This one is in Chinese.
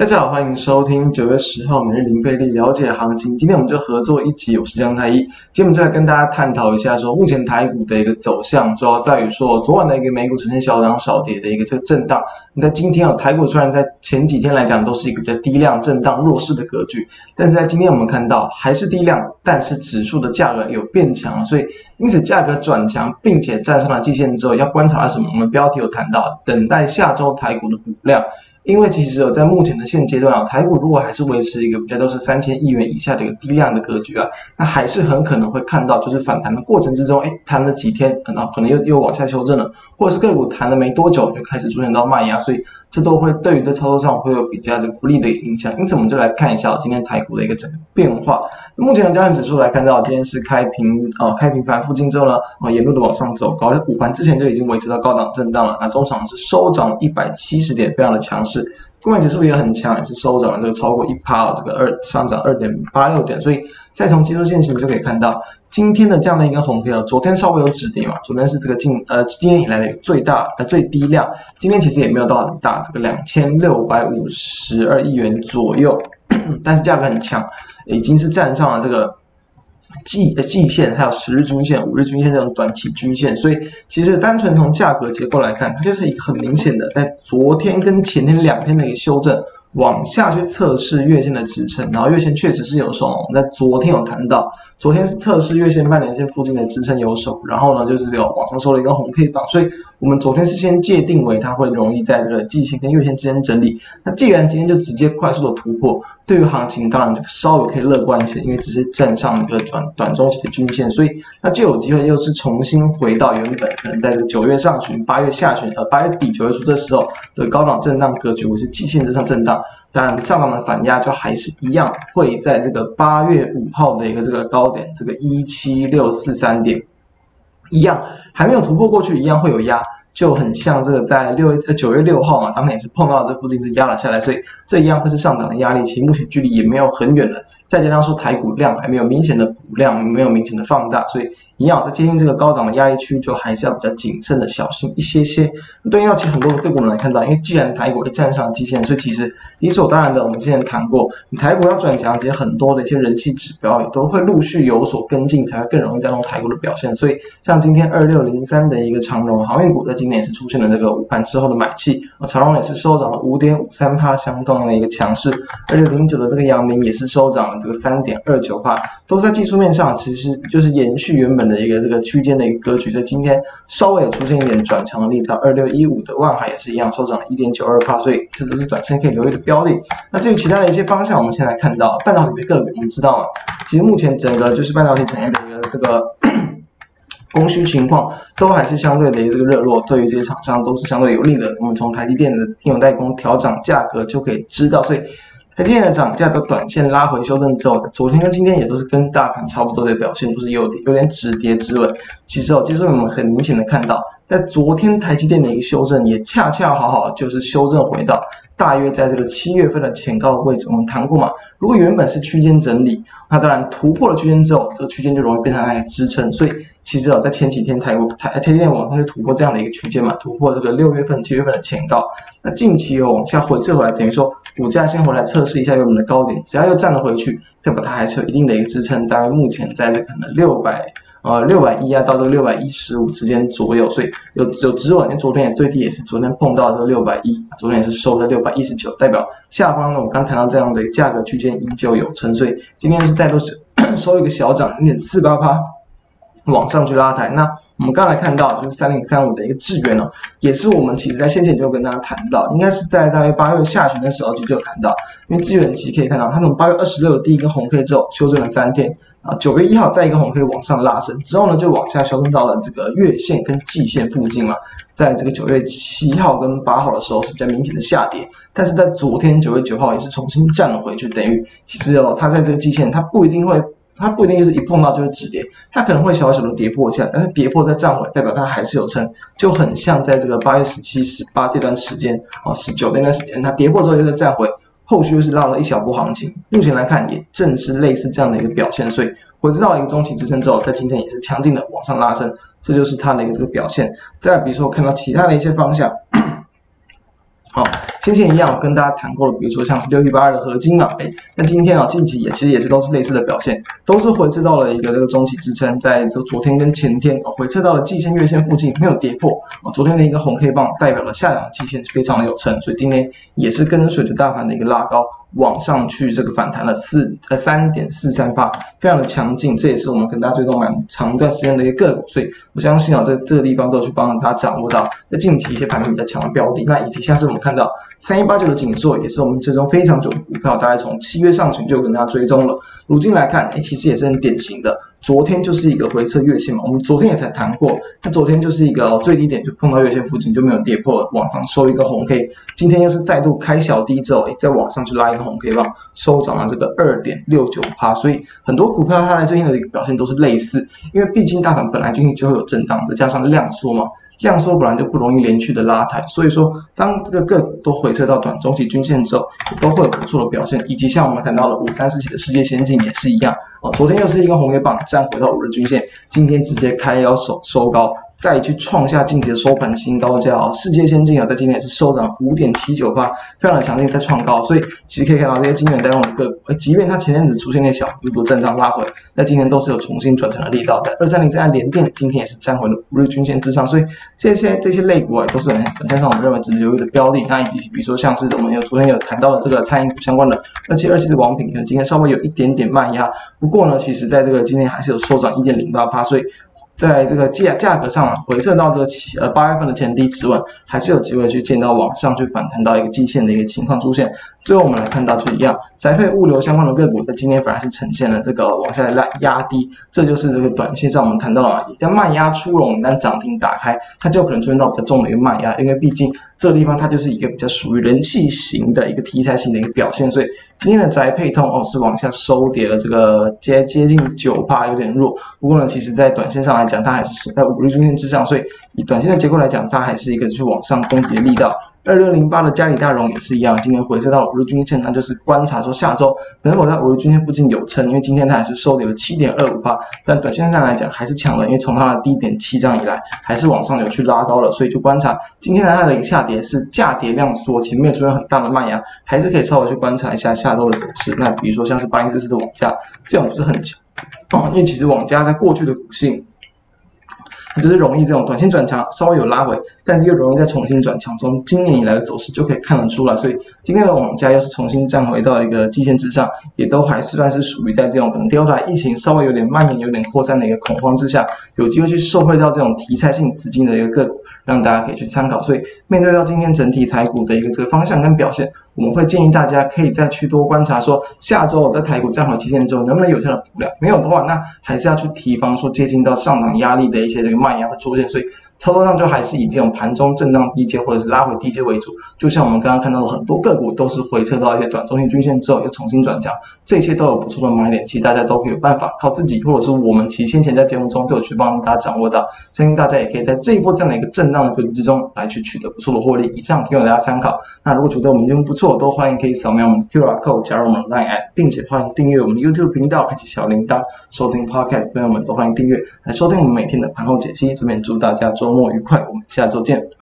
大家好，欢迎收听九月十号每日零费力了解行情。今天我们就合作一集，我是江太一。今天我们就来跟大家探讨一下，说目前台股的一个走向，主要在于说昨晚的一个美股呈现小涨小跌的一个这个震荡。你在今天啊，台股虽然在前几天来讲都是一个比较低量震荡弱势的格局，但是在今天我们看到还是低量，但是指数的价格有变强，所以因此价格转强，并且站上了季线之后，要观察什么？我们标题有谈到，等待下周台股的补量。因为其实有在目前的现阶段啊，台股如果还是维持一个比较都是三千亿元以下的一个低量的格局啊，那还是很可能会看到，就是反弹的过程之中，哎，弹了几天，可能可能又又往下修正了，或者是个股弹了没多久就开始出现到卖压，所以这都会对于在操作上会有比较这个不利的影响。因此，我们就来看一下今天台股的一个整个变化。目前的加权指数来看到，今天是开平啊、开平盘附近之后呢，啊、呃，沿路的往上走高，在午盘之前就已经维持到高档震荡了。那中场是收涨一百七十点，非常的强势。柜买指数也很强，也是收涨了这个超过一趴，这个二上涨二点八六点。所以再从技术线型就可以看到，今天的这样的一个红 K，昨天稍微有止跌嘛，昨天是这个近呃今年以来的最大呃最低量，今天其实也没有到很大，这个两千六百五十二亿元左右，但是价格很强，已经是站上了这个。季呃季线，还有十日均线、五日均线这种短期均线，所以其实单纯从价格结构来看，它就是一个很明显的在昨天跟前天两天的一个修正。往下去测试月线的支撑，然后月线确实是有守。我们在昨天有谈到，昨天是测试月线半年线附近的支撑有守，然后呢就是有往上收了一根红 K 棒，所以我们昨天是先界定为它会容易在这个季线跟月线之间整理。那既然今天就直接快速的突破，对于行情当然就稍微可以乐观一些，因为直接站上这个短短中期的均线，所以那就有机会又是重新回到原本可能在这个九月上旬、八月下旬呃八月底九月初这时候的高档震荡格局，或是季线之上震荡。当然，上档的反压就还是一样，会在这个八月五号的一个这个高点，这个一七六四三点，一样还没有突破过去，一样会有压。就很像这个在六月呃九月六号嘛，当天也是碰到这附近是压了下来，所以这一样会是上涨的压力。其实目前距离也没有很远了，再加上说台股量还没有明显的补量，没有明显的放大，所以一样在接近这个高档的压力区，就还是要比较谨慎的小心一些些。对应到其实很多的个股能看到，因为既然台股会站上基线，所以其实理所当然的，我们之前谈过，你台股要转强，其实很多的一些人气指标也都会陆续有所跟进，才会更容易带动台股的表现。所以像今天二六零三的一个长荣航运股的今年是出现了这个午盘之后的买气，啊，长荣也是收涨了五点五三趴，相当的一个强势。而且零九的这个阳明也是收涨了这个三点二九趴，都在技术面上其实就是延续原本的一个这个区间的一个格局，在今天稍微有出现一点转强的力道。二六一五的万海也是一样收涨了一点九二趴，所以这只是短线可以留意的标的。那至于其他的一些方向，我们先来看到半导体的个股，我们知道啊，其实目前整个就是半导体产业的一个这个。供需情况都还是相对的一个这个热络，对于这些厂商都是相对有利的。我们从台积电的晶圆代工调涨价格就可以知道，所以台积电的涨价的短线拉回修正之后，昨天跟今天也都是跟大盘差不多的表现，都是有点有点止跌止稳。其实哦，其实我们很明显的看到，在昨天台积电的一个修正，也恰恰好好就是修正回到。大约在这个七月份的前高位置，我们谈过嘛？如果原本是区间整理，那当然突破了区间之后，这个区间就容易变成来支撑。所以其实啊，在前几天台台台积电往上就突破这样的一个区间嘛，突破这个六月份、七月份的前高。那近期又往下回撤回来，等于说股价先回来测试一下原本的高点，只要又站了回去，代表它还是有一定的一个支撑。大概目前在这可能六百。呃，六百一啊，到这个六百一十五之间左右，所以有有止稳。因为昨天也最低也是昨天碰到这个六百一，昨天也是收在六百一十九，代表下方呢，我刚谈到这样的价格区间依旧有撑，所以今天是再度是 收一个小涨，零点四八八。往上去拉抬，那我们刚才看到就是三零三五的一个智原哦，也是我们其实在先前就跟大家谈到，应该是在大约八月下旬的时候就就谈到，因为智原期可以看到，它从八月二十六的第一个红 K 之后修正了三天啊，九月一号再一个红 K 往上拉升之后呢，就往下修正到了这个月线跟季线附近嘛，在这个九月七号跟八号的时候是比较明显的下跌，但是在昨天九月九号也是重新站了回去，等于其实哦，它在这个季线它不一定会。它不一定就是一碰到就是止跌，它可能会小小的跌破一下，但是跌破再站回来，代表它还是有撑，就很像在这个八月十七、十八这段时间啊，十九那段时间，它跌破之后又再站回，后续又是拉了一小波行情。目前来看，也正是类似这样的一个表现，所以回知道一个中期支撑之后，在今天也是强劲的往上拉升，这就是它的一个这个表现。再，比如说看到其他的一些方向，好。先前一样，我跟大家谈过了，比如说像是六一八二的合金啊，哎，那今天啊，近期也其实也是都是类似的表现，都是回撤到了一个这个中期支撑，在这昨天跟前天，回撤到了季线、月线附近没有跌破啊，昨天的一个红 K 棒代表了下档季线是非常的有撑，所以今天也是跟随着大盘的一个拉高。往上去这个反弹了四呃三点四三八，非常的强劲，这也是我们跟大家追踪蛮长一段时间的一个个股，所以我相信啊，在这个地方都去帮大家掌握到在近期一些盘面比较强的标的，那以及下次我们看到三一八九的紧缩，也是我们追踪非常久的股票，大概从七月上旬就跟大家追踪了，如今来看，哎，其实也是很典型的。昨天就是一个回撤月线嘛，我们昨天也才谈过，那昨天就是一个最低点就碰到月线附近就没有跌破，往上收一个红 K，今天又是再度开小低之后，哎，在往上去拉一个红 K 棒，收涨了这个二点六九趴，所以很多股票它在最近的一个表现都是类似，因为毕竟大盘本来最近就会有震荡，再加上量缩嘛。量缩本来就不容易连续的拉抬，所以说当这个个股都回撤到短中期均线之后，都会有不错的表现。以及像我们谈到了五三四七的世界先进也是一样，哦，昨天又是一根红月棒站回到五日均线，今天直接开腰收收高。再去创下近期的收盘新高价哦，世界先进啊，在今天也是收涨五点七九八，非常的强劲，在创高，所以其实可以看到这些晶圆代工的个股，即便它前阵子出现那小幅度震荡拉回，那今天都是有重新转成的力道的。二三零三的联电今天也是站回了五日均线之上，所以这些这些类股啊，都是很短线上我们认为值得留意的标的。那以及比如说像是我们有昨天有谈到的这个餐饮股相关的二七二七的王品，可能今天稍微有一点点慢压，不过呢，其实在这个今天还是有收涨一点零八八，所以。在这个价价格上回撤到这个七呃八月份的前低止稳，还是有机会去见到往上去反弹到一个季线的一个情况出现。最后我们来看到就一样，宅配物流相关的个股在今天反而是呈现了这个往下来压低，这就是这个短线上我们谈到了嘛，一旦卖压出笼，一旦涨停打开，它就可能出现到比较重的一个卖压，因为毕竟这地方它就是一个比较属于人气型的一个题材型的一个表现，所以今天的宅配通哦是往下收跌了这个接接近九趴，有点弱。不过呢，其实在短线上来讲，它还是守在五日均线之上，所以以短线的结构来讲，它还是一个去往上攻击的力道。二六零八的嘉里大荣也是一样，今天回撤到五日均线，那就是观察说下周能否在五日均线附近有撑，因为今天它还是收跌了七点二五趴，但短线上来讲还是强了，因为从它的低点起涨以来，还是往上有去拉高了，所以就观察今天的它的一个下跌是价跌量缩，其实没有出现很大的卖压，还是可以稍微去观察一下下周的走势。那比如说像是八零四四的网家，这样不是很强哦，因为其实网家在过去的股性。就是容易这种短线转强，稍微有拉回，但是又容易再重新转强。从今年以来的走势就可以看得出来，所以今天的网家又是重新站回到一个季线之上，也都还是算是属于在这种可能 Delta 疫情稍微有点蔓延、有点扩散的一个恐慌之下，有机会去受惠到这种题材性资金的一个个股，让大家可以去参考。所以面对到今天整体台股的一个这个方向跟表现，我们会建议大家可以再去多观察，说下周我在台股站回季线之后能不能有效的补量，没有的话，那还是要去提防说接近到上涨压力的一些这个。蔓延会出现，所以操作上就还是以这种盘中震荡低阶或者是拉回低阶为主。就像我们刚刚看到的很多个股都是回撤到一些短中型均线之后又重新转强，这些都有不错的买点。其实大家都可以有办法靠自己，或者是我们其实先前在节目中都有去帮大家掌握到。相信大家也可以在这一波这样的一个震荡的格局之中来去取得不错的获利。以上提供大家参考。那如果觉得我们节目不错，都欢迎可以扫描我们的 QR code 加入我们的 Line App，并且欢迎订阅我们的 YouTube 频道，开启小铃铛收听 Podcast。朋友们都欢迎订阅来收听我们每天的盘后这边祝大家周末愉快，我们下周见。